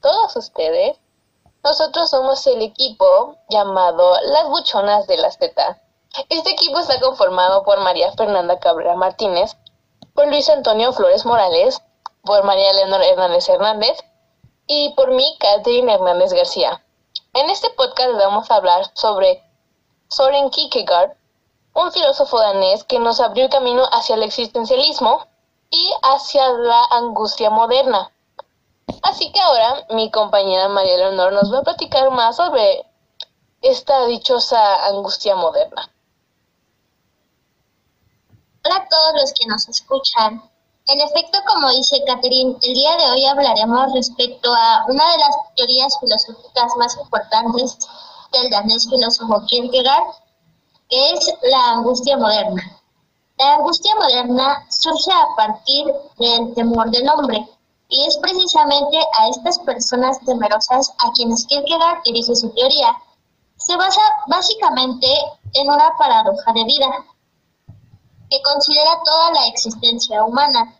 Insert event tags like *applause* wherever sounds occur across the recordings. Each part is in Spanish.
todos ustedes. Nosotros somos el equipo llamado Las Buchonas de las Teta. Este equipo está conformado por María Fernanda Cabrera Martínez, por Luis Antonio Flores Morales, por María Leonor Hernández Hernández y por mí, Catherine Hernández García. En este podcast vamos a hablar sobre Soren Kierkegaard, un filósofo danés que nos abrió el camino hacia el existencialismo y hacia la angustia moderna. Así que ahora mi compañera María Leonor nos va a platicar más sobre esta dichosa angustia moderna. Hola a todos los que nos escuchan. En efecto, como dice Catherine, el día de hoy hablaremos respecto a una de las teorías filosóficas más importantes del danés filósofo Kierkegaard, que es la angustia moderna. La angustia moderna surge a partir del temor del hombre, y es precisamente a estas personas temerosas a quienes Kierkegaard dirige su teoría. Se basa básicamente en una paradoja de vida, que considera toda la existencia humana,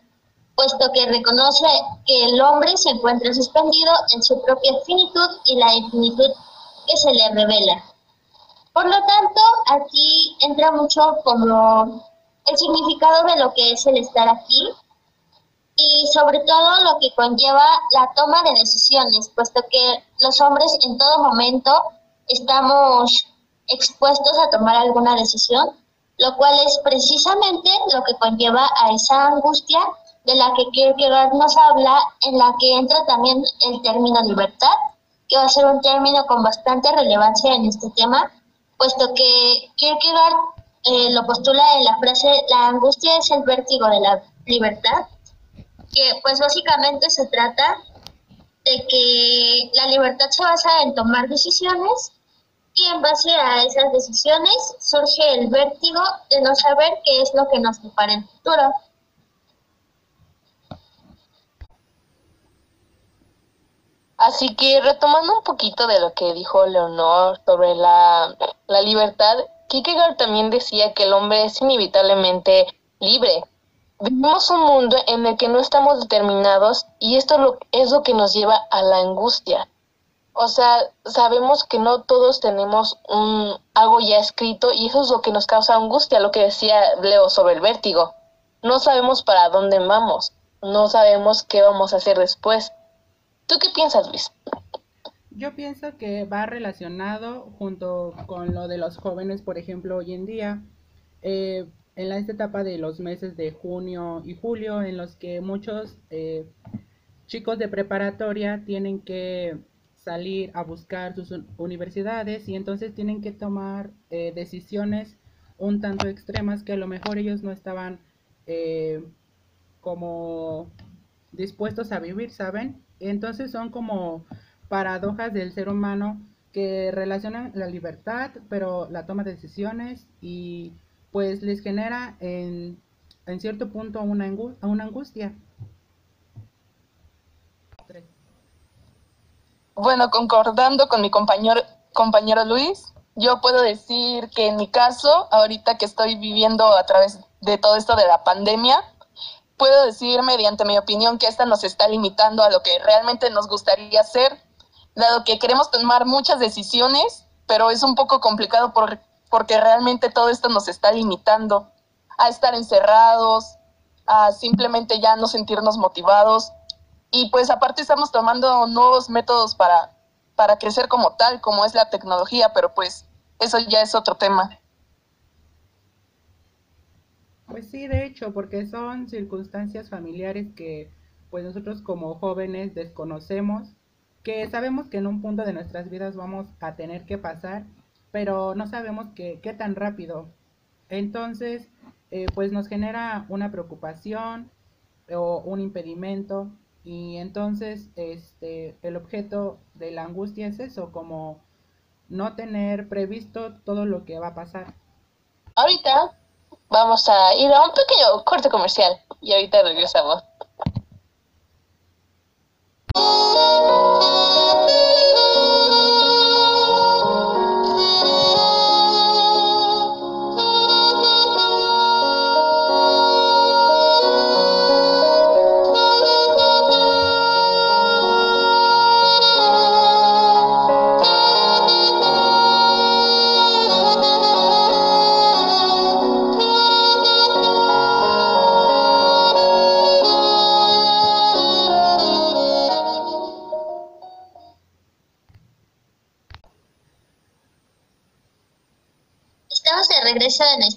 puesto que reconoce que el hombre se encuentra suspendido en su propia finitud y la infinitud que se le revela. Por lo tanto, aquí entra mucho como el significado de lo que es el estar aquí y sobre todo lo que conlleva la toma de decisiones, puesto que los hombres en todo momento estamos expuestos a tomar alguna decisión, lo cual es precisamente lo que conlleva a esa angustia de la que Kierkegaard nos habla, en la que entra también el término libertad, que va a ser un término con bastante relevancia en este tema, puesto que Kierkegaard eh, lo postula en la frase, la angustia es el vértigo de la libertad, que pues básicamente se trata de que la libertad se basa en tomar decisiones y en base a esas decisiones surge el vértigo de no saber qué es lo que nos depara en el futuro. Así que retomando un poquito de lo que dijo Leonor sobre la, la libertad, Kierkegaard también decía que el hombre es inevitablemente libre. Vivimos un mundo en el que no estamos determinados y esto lo, es lo que nos lleva a la angustia. O sea, sabemos que no todos tenemos un, algo ya escrito y eso es lo que nos causa angustia, lo que decía Leo sobre el vértigo. No sabemos para dónde vamos, no sabemos qué vamos a hacer después. ¿Tú qué piensas, Luis? Yo pienso que va relacionado junto con lo de los jóvenes, por ejemplo, hoy en día, eh, en esta etapa de los meses de junio y julio, en los que muchos eh, chicos de preparatoria tienen que salir a buscar sus universidades y entonces tienen que tomar eh, decisiones un tanto extremas que a lo mejor ellos no estaban como dispuestos a vivir, ¿saben? Entonces son como paradojas del ser humano que relacionan la libertad, pero la toma de decisiones y pues les genera en, cierto punto una, una angustia. Bueno, concordando con mi compañero, compañero Luis, yo puedo decir que en mi caso, ahorita que estoy viviendo a través de todo esto de la pandemia, puedo decir mediante mi opinión que esta nos está limitando a lo que realmente nos gustaría hacer dado que queremos tomar muchas decisiones, pero es un poco complicado por, porque realmente todo esto nos está limitando a estar encerrados, a simplemente ya no sentirnos motivados. Y pues aparte estamos tomando nuevos métodos para, para crecer como tal, como es la tecnología, pero pues eso ya es otro tema. Pues sí, de hecho, porque son circunstancias familiares que pues nosotros como jóvenes desconocemos que sabemos que en un punto de nuestras vidas vamos a tener que pasar, pero no sabemos qué tan rápido. Entonces, eh, pues nos genera una preocupación o un impedimento y entonces este, el objeto de la angustia es eso, como no tener previsto todo lo que va a pasar. Ahorita vamos a ir a un pequeño corte comercial y ahorita regresamos.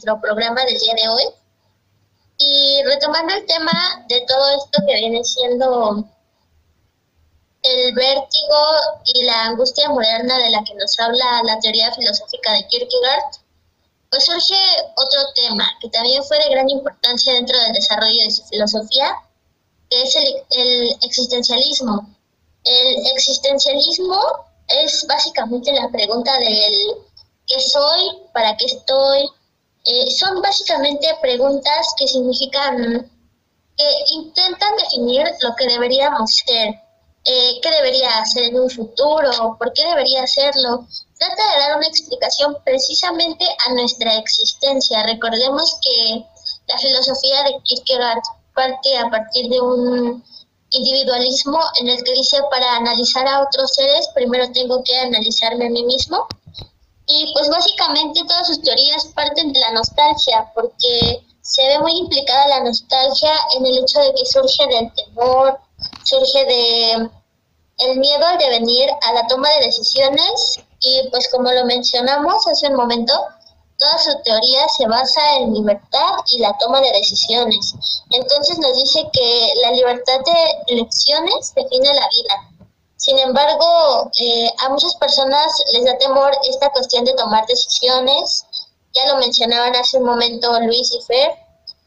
Nuestro programa del día de hoy y retomando el tema de todo esto que viene siendo el vértigo y la angustia moderna de la que nos habla la teoría filosófica de Kierkegaard, pues surge otro tema que también fue de gran importancia dentro del desarrollo de su filosofía, que es el, el existencialismo. El existencialismo es básicamente la pregunta del qué soy, para qué estoy. Eh, son básicamente preguntas que significan, que intentan definir lo que deberíamos ser, eh, qué debería hacer en un futuro, por qué debería hacerlo. Trata de dar una explicación precisamente a nuestra existencia. Recordemos que la filosofía de Kierkegaard parte a partir de un individualismo en el que dice para analizar a otros seres primero tengo que analizarme a mí mismo y pues básicamente todas sus teorías parten de la nostalgia porque se ve muy implicada la nostalgia en el hecho de que surge del temor, surge de el miedo al devenir, a la toma de decisiones y pues como lo mencionamos hace un momento, toda su teoría se basa en libertad y la toma de decisiones. Entonces nos dice que la libertad de elecciones define la vida. Sin embargo, eh, a muchas personas les da temor esta cuestión de tomar decisiones. Ya lo mencionaban hace un momento Luis y Fer,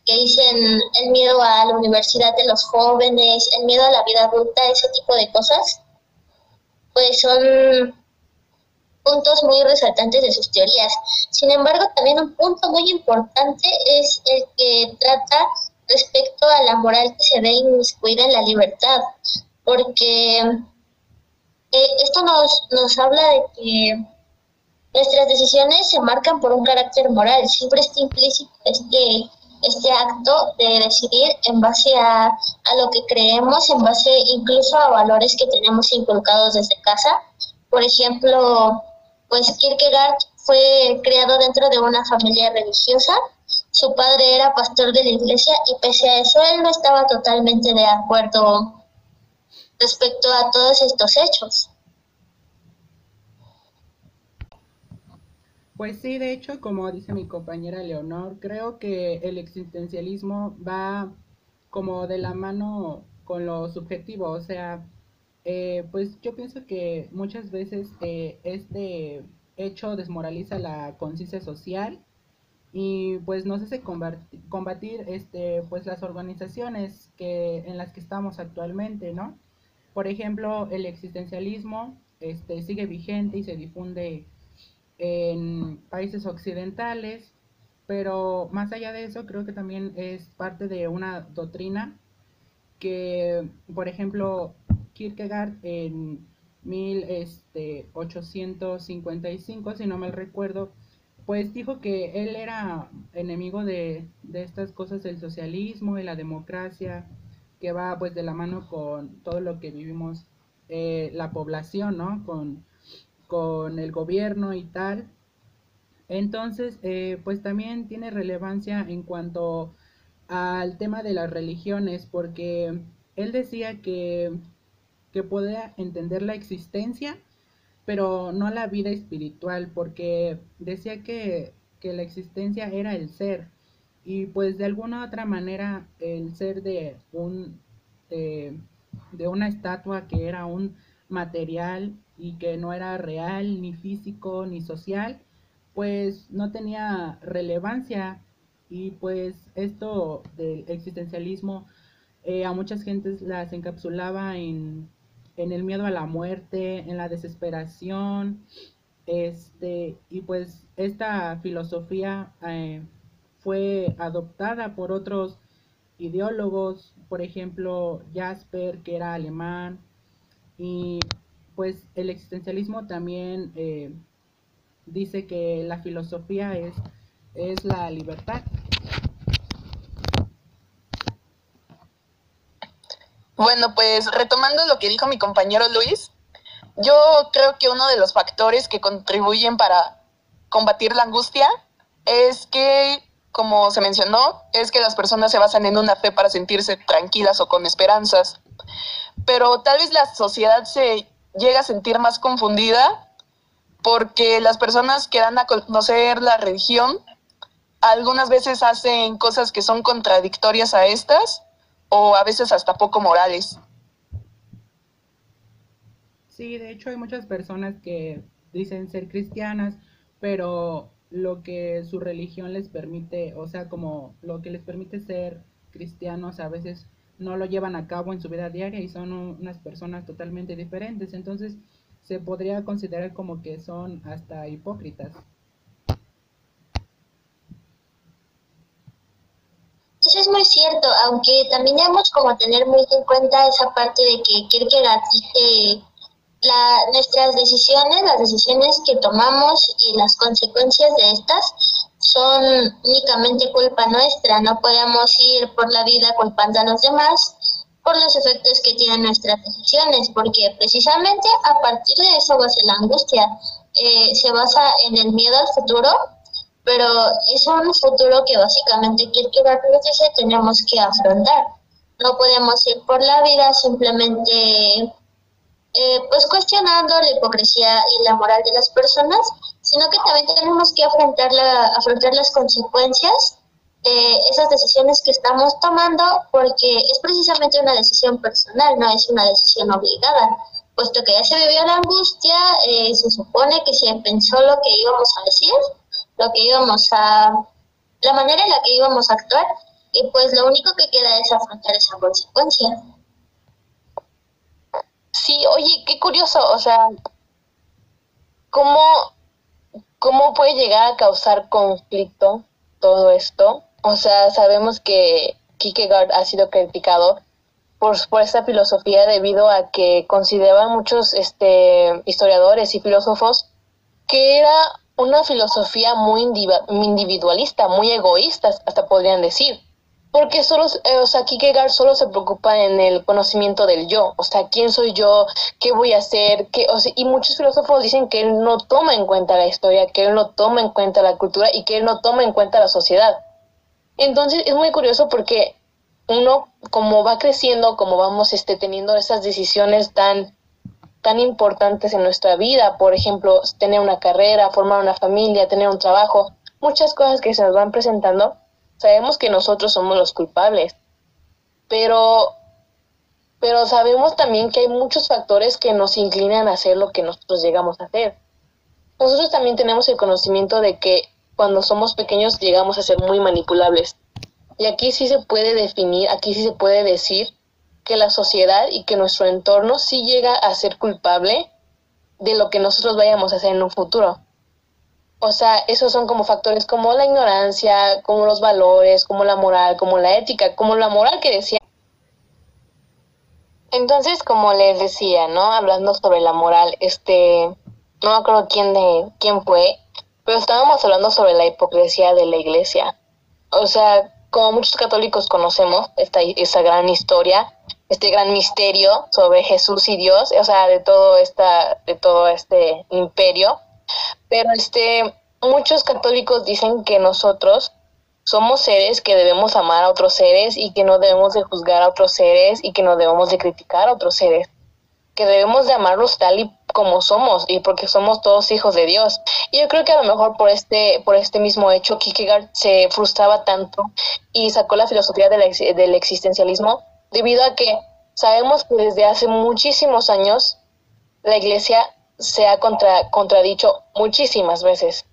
que dicen el miedo a la universidad de los jóvenes, el miedo a la vida adulta, ese tipo de cosas. Pues son puntos muy resaltantes de sus teorías. Sin embargo, también un punto muy importante es el que trata respecto a la moral que se ve inmiscuida en la libertad, porque eh, esto nos, nos habla de que nuestras decisiones se marcan por un carácter moral, siempre está implícito este, este acto de decidir en base a, a lo que creemos, en base incluso a valores que tenemos inculcados desde casa. Por ejemplo, pues Kierkegaard fue criado dentro de una familia religiosa. Su padre era pastor de la iglesia y pese a eso él no estaba totalmente de acuerdo respecto a todos estos hechos. Pues sí, de hecho, como dice mi compañera Leonor, creo que el existencialismo va como de la mano con lo subjetivo, o sea, eh, pues yo pienso que muchas veces eh, este hecho desmoraliza la conciencia social y pues nos hace combatir este pues las organizaciones que en las que estamos actualmente no por ejemplo el existencialismo este sigue vigente y se difunde en países occidentales pero más allá de eso creo que también es parte de una doctrina que por ejemplo Kierkegaard en 1855, si no mal recuerdo, pues dijo que él era enemigo de, estas cosas del socialismo y la democracia, que va pues de la mano con todo lo que vivimos eh, la población, ¿no? Con, con el gobierno y tal. Entonces, eh, pues también tiene relevancia en cuanto al tema de las religiones, porque él decía que que podía entender la existencia, pero no la vida espiritual, porque decía que, la existencia era el ser, y pues de alguna otra manera el ser de un de, de una estatua que era un material y que no era real, ni físico, ni social, pues no tenía relevancia. Y pues esto del existencialismo eh, a muchas gentes las encapsulaba en en el miedo a la muerte, en la desesperación, este, y pues esta filosofía eh, fue adoptada por otros ideólogos, por ejemplo Jasper, que era alemán, y pues el existencialismo también eh, dice que la filosofía es, es la libertad. Bueno, pues retomando lo que dijo mi compañero Luis, yo creo que uno de los factores que contribuyen para combatir la angustia es que, como se mencionó, es que las personas se basan en una fe para sentirse tranquilas o con esperanzas. Pero tal vez la sociedad se llega a sentir más confundida porque las personas que dan a conocer la religión algunas veces hacen cosas que son contradictorias a estas o a veces hasta poco morales. Sí, de hecho hay muchas personas que dicen ser cristianas, pero lo que su religión les permite, o sea, como lo que les permite ser cristianos a veces no lo llevan a cabo en su vida diaria y son unas personas totalmente diferentes. Entonces se podría considerar como que son hasta hipócritas. Eso es muy cierto, aunque también debemos como tener muy en cuenta esa parte de que Kierkegaard dice la, nuestras decisiones, las decisiones que tomamos y las consecuencias de estas son únicamente culpa nuestra. No podemos ir por la vida culpando a los demás por los efectos que tienen nuestras decisiones, porque precisamente a partir de eso va a ser la angustia. Eh, se basa en el miedo al futuro, pero es un futuro que básicamente Kierkegaard nos dice tenemos que afrontar. No podemos ir por la vida simplemente eh, pues cuestionando la hipocresía y la moral de las personas, sino que también tenemos que afrontar, la, afrontar las consecuencias de esas decisiones que estamos tomando, porque es precisamente una decisión personal, no es una decisión obligada, puesto que ya se vivió la angustia, eh, se supone que se pensó lo que íbamos a decir, lo que íbamos a, la manera en la que íbamos a actuar, y pues lo único que queda es afrontar esa consecuencia. Sí, oye, qué curioso, o sea, ¿cómo, cómo puede llegar a causar conflicto todo esto? O sea, sabemos que Kierkegaard ha sido criticado por, por esta filosofía debido a que consideraban muchos este, historiadores y filósofos que era una filosofía muy individualista, muy egoísta, hasta podrían decir porque solo, eh, o sea, Kierkegaard solo se preocupa en el conocimiento del yo, o sea, quién soy yo, qué voy a hacer, qué, o sea, y muchos filósofos dicen que él no toma en cuenta la historia, que él no toma en cuenta la cultura y que él no toma en cuenta la sociedad. Entonces es muy curioso porque uno, como va creciendo, como vamos este, teniendo esas decisiones tan, tan importantes en nuestra vida, por ejemplo, tener una carrera, formar una familia, tener un trabajo, muchas cosas que se nos van presentando, sabemos que nosotros somos los culpables, pero, pero sabemos también que hay muchos factores que nos inclinan a hacer lo que nosotros llegamos a hacer. Nosotros también tenemos el conocimiento de que cuando somos pequeños llegamos a ser muy manipulables. Y aquí sí se puede definir, aquí sí se puede decir que la sociedad y que nuestro entorno sí llega a ser culpable de lo que nosotros vayamos a hacer en un futuro. O sea, esos son como factores como la ignorancia, como los valores, como la moral, como la ética, como la moral que decía. Entonces, como les decía, ¿no? Hablando sobre la moral, este, no me acuerdo quién de quién fue, pero estábamos hablando sobre la hipocresía de la iglesia. O sea, como muchos católicos conocemos esta esa gran historia, este gran misterio sobre Jesús y Dios, o sea, de todo esta de todo este imperio pero este, muchos católicos dicen que nosotros somos seres que debemos amar a otros seres y que no debemos de juzgar a otros seres y que no debemos de criticar a otros seres, que debemos de amarlos tal y como somos y porque somos todos hijos de Dios. Y yo creo que a lo mejor por este por este mismo hecho Kierkegaard se frustraba tanto y sacó la filosofía del, del existencialismo debido a que sabemos que desde hace muchísimos años la iglesia se ha contra, contradicho muchísimas veces.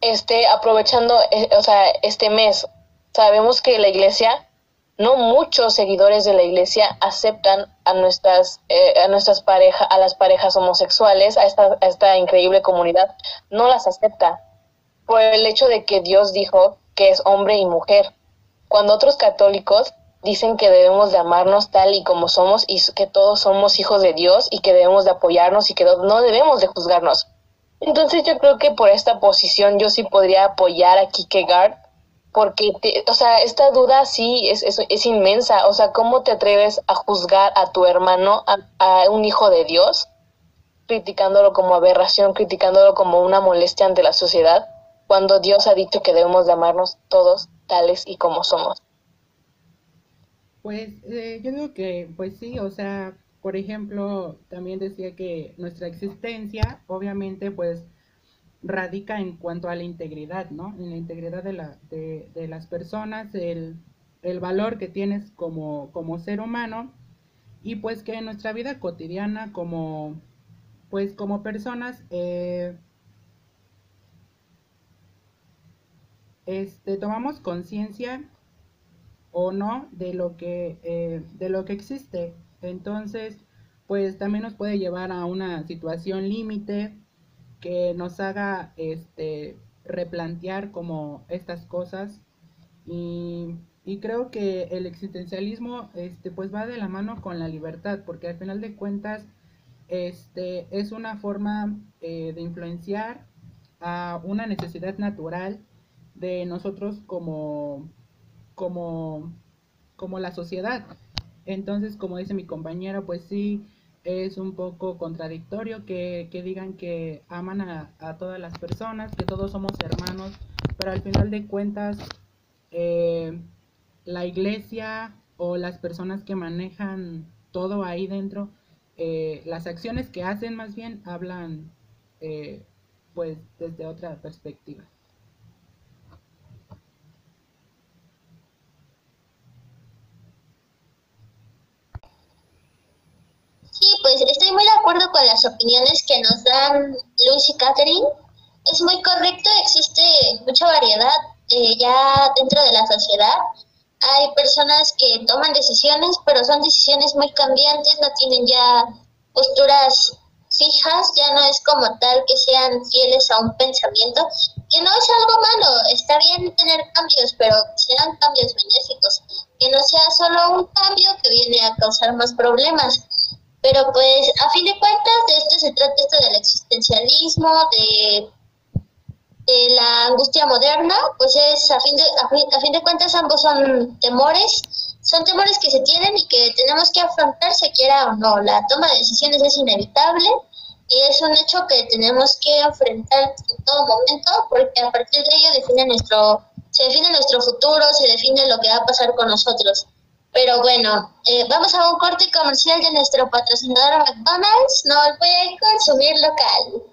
Este, aprovechando, eh, o sea, este mes, sabemos que la iglesia, no muchos seguidores de la iglesia aceptan a nuestras, eh, a nuestras parejas, a las parejas homosexuales, a esta, a esta increíble comunidad, no las acepta por el hecho de que Dios dijo que es hombre y mujer. Cuando otros católicos dicen que debemos de amarnos tal y como somos y que todos somos hijos de Dios y que debemos de apoyarnos y que no debemos de juzgarnos. Entonces yo creo que por esta posición yo sí podría apoyar a Kierkegaard porque, o sea, esta duda sí es, es, es, inmensa. O sea, ¿cómo te atreves a juzgar a tu hermano, a, a un hijo de Dios, criticándolo como aberración, criticándolo como una molestia ante la sociedad, cuando Dios ha dicho que debemos de amarnos todos tales y como somos? Pues eh, yo digo que, pues sí, o sea, por ejemplo, también decía que nuestra existencia, obviamente, pues radica en cuanto a la integridad, ¿no? En la integridad de, la, de, de las personas, el, el, valor que tienes como, como ser humano y pues que en nuestra vida cotidiana como, pues como personas, eh, este, tomamos conciencia o no de lo que, eh, de lo que existe. Entonces, pues también nos puede llevar a una situación límite que nos haga este, replantear como estas cosas y, creo que el existencialismo este, pues va de la mano con la libertad porque al final de cuentas este, es una forma eh, de influenciar a una necesidad natural de nosotros como, como, como la sociedad. Entonces, como dice mi compañero, pues sí, es un poco contradictorio que, digan que aman a, todas las personas, que todos somos hermanos, pero al final de cuentas eh, la iglesia o las personas que manejan todo ahí dentro, eh, las acciones que hacen más bien hablan eh, pues desde otra perspectiva. Sí, pues estoy muy de acuerdo con las opiniones que nos dan Luis y Catherine. Es muy correcto, existe mucha variedad eh, ya dentro de la sociedad. Hay personas que toman decisiones, pero son decisiones muy cambiantes, no tienen ya posturas fijas, ya no es como tal que sean fieles a un pensamiento, que no es algo malo, está bien tener cambios, pero sean cambios benéficos, que no sea solo un cambio que viene a causar más problemas. Pero pues a fin de cuentas de esto se trata esto del existencialismo, de, de la angustia moderna, pues es a fin, de, a fin, de cuentas ambos son temores, son temores que se tienen y que tenemos que afrontar se quiera o no. La toma de decisiones es inevitable y es un hecho que tenemos que enfrentar en todo momento porque a partir de ello define nuestro, se define nuestro futuro, se define lo que va a pasar con nosotros. Pero bueno, eh, vamos a un corte comercial de nuestro patrocinador McDonald's. No olviden consumir local.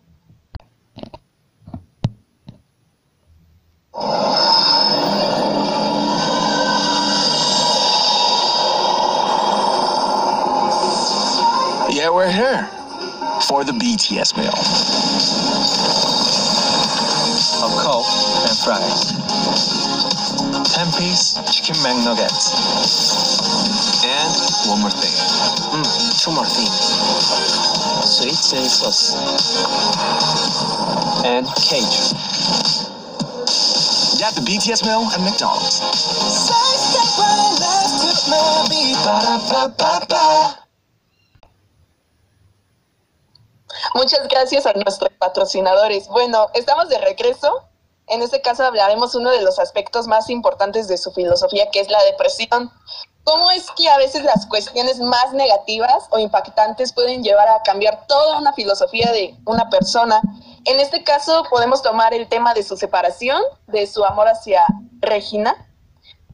Yeah, we're here for the BTS meal. A Coke and fries. 10 piece chicken McNuggets. And one more thing. Mm, two more things. Sweet chili sauce. And cage. Yeah, the BTS meal at McDonald's. Muchas gracias a nuestros patrocinadores. Bueno, estamos de regreso en este caso hablaremos uno de los aspectos más importantes de su filosofía, que es la depresión. ¿Cómo es que a veces las cuestiones más negativas o impactantes pueden llevar a cambiar toda una filosofía de una persona? En este caso podemos tomar el tema de su separación, de su amor hacia Regina,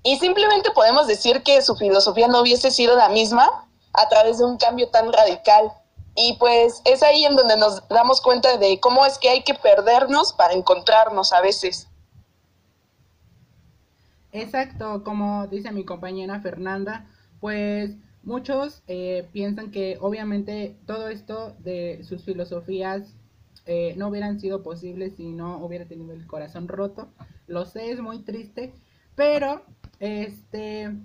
y simplemente podemos decir que su filosofía no hubiese sido la misma a través de un cambio tan radical. Y pues es ahí en donde nos damos cuenta de cómo es que hay que perdernos para encontrarnos a veces. Exacto, como dice mi compañera Fernanda, pues muchos eh, piensan que obviamente todo esto de sus filosofías eh, no hubieran sido posibles si no hubiera tenido el corazón roto. Lo sé, es muy triste, pero este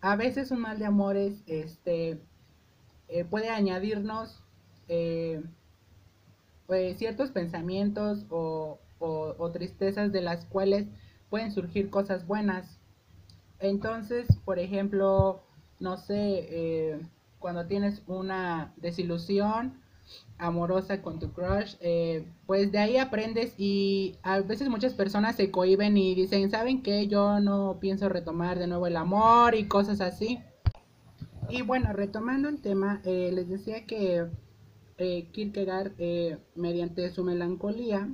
a veces un mal de amores este eh, puede añadirnos pues, ciertos pensamientos o, tristezas de las cuales pueden surgir cosas buenas. Entonces, por ejemplo, no sé, eh, cuando tienes una desilusión amorosa con tu crush, eh, pues de ahí aprendes y a veces muchas personas se cohiben y dicen, ¿saben qué? Yo no pienso retomar de nuevo el amor y cosas así. Y bueno, retomando el tema, les decía que eh, Kierkegaard, eh, mediante su melancolía,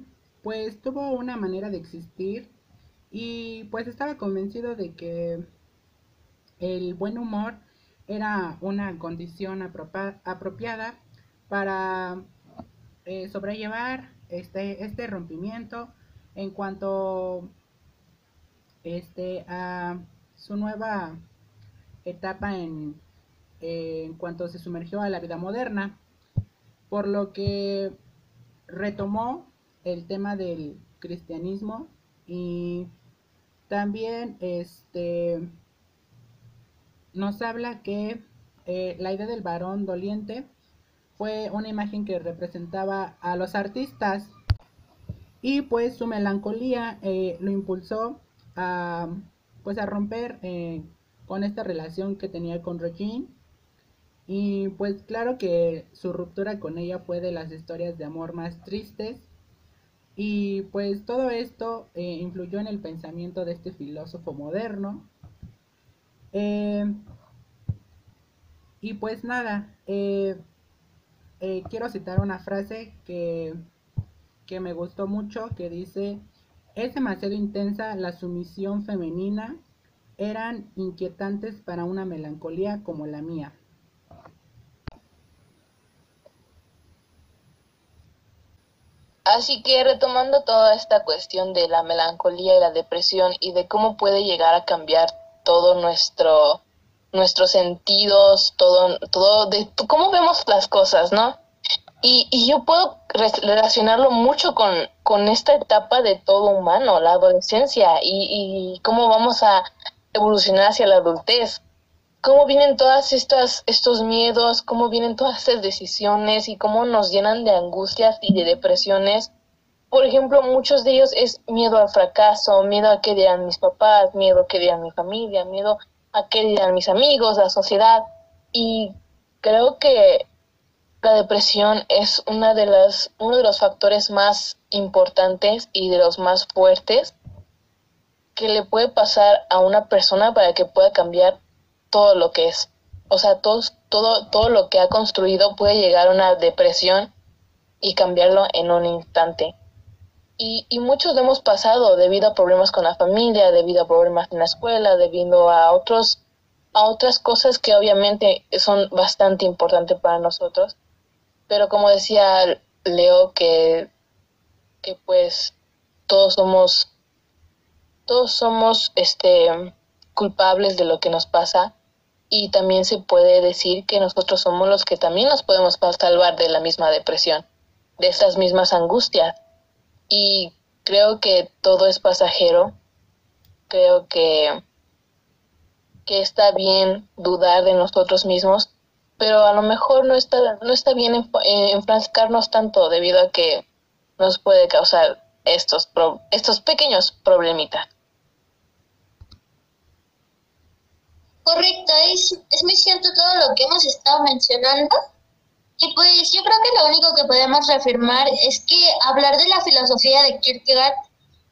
pues tuvo una manera de existir y pues estaba convencido de que el buen humor era una condición apropiada para eh, sobrellevar este, este rompimiento en cuanto este, a su nueva etapa en, en cuanto se sumergió a la vida moderna, por lo que retomó el tema del cristianismo y también este nos habla que eh, la idea del varón doliente fue una imagen que representaba a los artistas y pues su melancolía eh, lo impulsó a pues a romper eh, con esta relación que tenía con Regine y pues claro que su ruptura con ella fue de las historias de amor más tristes y pues todo esto influyó en el pensamiento de este filósofo moderno eh, y pues nada, eh, eh, quiero citar una frase que, que me gustó mucho, que dice, es demasiado intensa la sumisión femenina, eran inquietantes para una melancolía como la mía. Así que retomando toda esta cuestión de la melancolía y la depresión y de cómo puede llegar a cambiar todo nuestro nuestros sentidos, todo, todo, de cómo vemos las cosas, ¿no? Y, y yo puedo relacionarlo mucho con, con, esta etapa de todo humano, la adolescencia, y, y, cómo vamos a evolucionar hacia la adultez. Cómo vienen todas estas estos miedos, cómo vienen todas estas decisiones y cómo nos llenan de angustias y de depresiones por ejemplo, muchos de ellos es miedo al fracaso, miedo a qué dirán mis papás, miedo a qué dirán mi familia, miedo a qué dirán mis amigos, la sociedad. Y creo que la depresión es una de las, uno de los factores más importantes y de los más fuertes que le puede pasar a una persona para que pueda cambiar todo lo que es. O sea, todo, todo, todo lo que ha construido puede llegar a una depresión y cambiarlo en un instante. Y, y muchos lo hemos pasado debido a problemas con la familia, debido a problemas en la escuela, debido a otros a otras cosas que obviamente son bastante importantes para nosotros. Pero como decía Leo, que, que pues todos somos todos somos este culpables de lo que nos pasa y también se puede decir que nosotros somos los que también nos podemos salvar de la misma depresión, de estas mismas angustias y creo que todo es pasajero. Creo que, que está bien dudar de nosotros mismos, pero a lo mejor no está, no está bien enfrascarnos tanto debido a que nos puede causar estos, estos pequeños problemitas. Correcto, es, es muy cierto todo lo que hemos estado mencionando. Y pues yo creo que lo único que podemos reafirmar es que hablar de la filosofía de Kierkegaard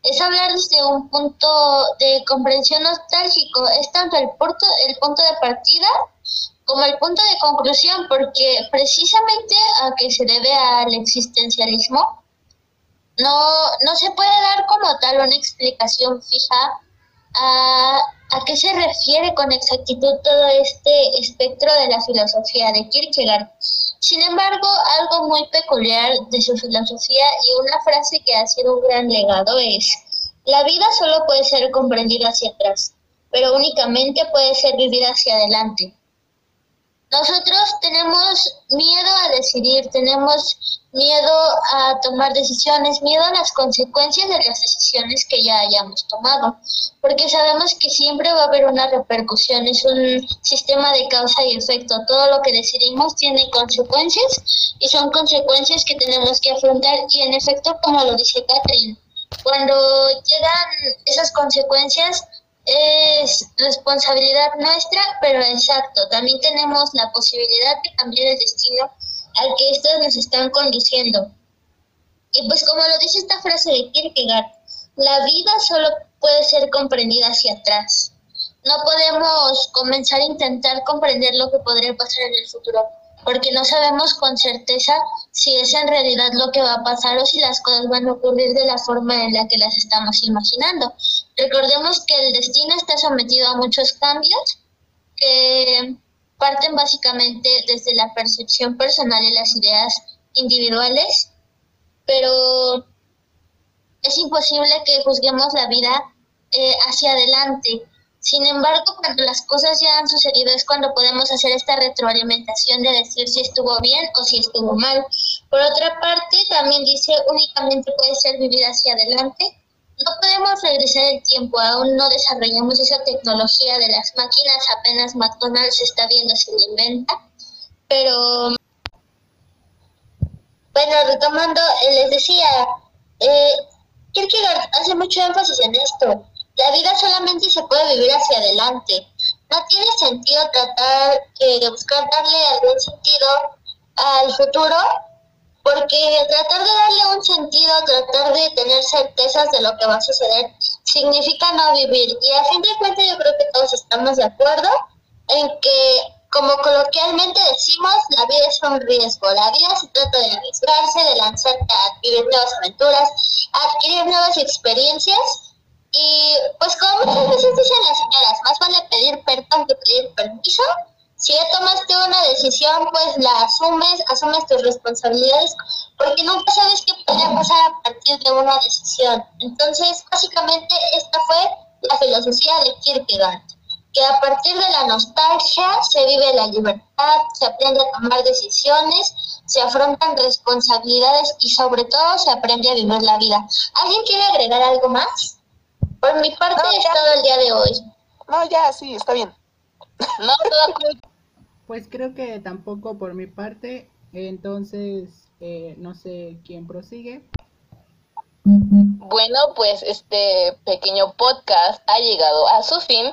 es hablar desde un punto de comprensión nostálgico, es tanto el punto, el punto de partida como el punto de conclusión, porque precisamente a que se debe al existencialismo, no, no se puede dar como tal una explicación fija a, qué se refiere con exactitud todo este espectro de la filosofía de Kierkegaard. Sin embargo, algo muy peculiar de su filosofía y una frase que ha sido un gran legado es, la vida solo puede ser comprendida hacia atrás, pero únicamente puede ser vivida hacia adelante. Nosotros tenemos miedo a decidir, tenemos miedo a tomar decisiones, miedo a las consecuencias de las decisiones que ya hayamos tomado, porque sabemos que siempre va a haber una repercusión, es un sistema de causa y efecto, todo lo que decidimos tiene consecuencias y son consecuencias que tenemos que afrontar. Y en efecto, como lo dice Catherine, cuando llegan esas consecuencias es responsabilidad nuestra, pero exacto, también tenemos la posibilidad de cambiar el destino al que estos nos están conduciendo. Y pues como lo dice esta frase de Kierkegaard, la vida solo puede ser comprendida hacia atrás. No podemos comenzar a intentar comprender lo que podría pasar en el futuro, porque no sabemos con certeza si es en realidad lo que va a pasar o si las cosas van a ocurrir de la forma en la que las estamos imaginando. Recordemos que el destino está sometido a muchos cambios que parten básicamente desde la percepción personal y las ideas individuales, pero es imposible que juzguemos la vida eh, hacia adelante. Sin embargo, cuando las cosas ya han sucedido es cuando podemos hacer esta retroalimentación de decir si estuvo bien o si estuvo mal. Por otra parte, también dice únicamente puede ser vivir hacia adelante. No podemos regresar el tiempo, aún no desarrollamos esa tecnología de las máquinas, apenas McDonald's está viendo si lo inventa. Pero, bueno, retomando, eh, les decía, eh, Kierkegaard hace mucho énfasis en esto. La vida solamente se puede vivir hacia adelante. No tiene sentido tratar eh, de buscar darle algún sentido al futuro, porque tratar de darle un sentido, tratar de tener certezas de lo que va a suceder, significa no vivir. Y a fin de cuentas yo creo que todos estamos de acuerdo en que, como coloquialmente decimos, la vida es un riesgo. La vida se trata de arriesgarse, de lanzarte a vivir nuevas aventuras, adquirir nuevas experiencias y pues como muchas veces dicen las señoras, más vale pedir perdón que pedir permiso. Si ya tomaste una decisión, pues la asumes, asumes tus responsabilidades, porque nunca sabes qué puede pasar a partir de una decisión. Entonces, básicamente, esta fue la filosofía de Kierkegaard, que a partir de la nostalgia se vive la libertad, se aprende a tomar decisiones, se afrontan responsabilidades y sobre todo se aprende a vivir la vida. ¿Alguien quiere agregar algo más? Por mi parte No, es todo el día de hoy. No, ya, sí, está bien. No, todo. *laughs* Pues creo que tampoco por mi parte. Entonces, eh, no sé quién prosigue. Bueno, pues este pequeño podcast ha llegado a su fin.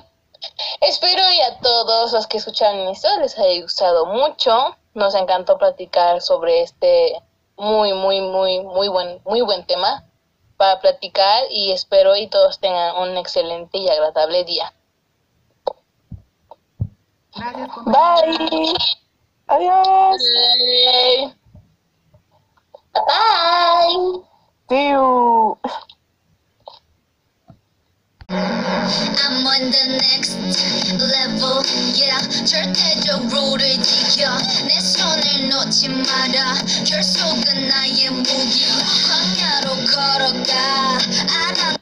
Espero y a todos los que escucharon esto les haya gustado mucho. Nos encantó platicar sobre este muy, muy, muy, muy buen, muy buen tema para platicar y espero y todos tengan un excelente y agradable día. Bye. Adiós. Bye. Bye. See you. I'm on the next level, yeah. 절대적 룰을 지켜. 내 손을 놓지 마라. 결속은 나의 무기. 광야로 걸어가. 알아.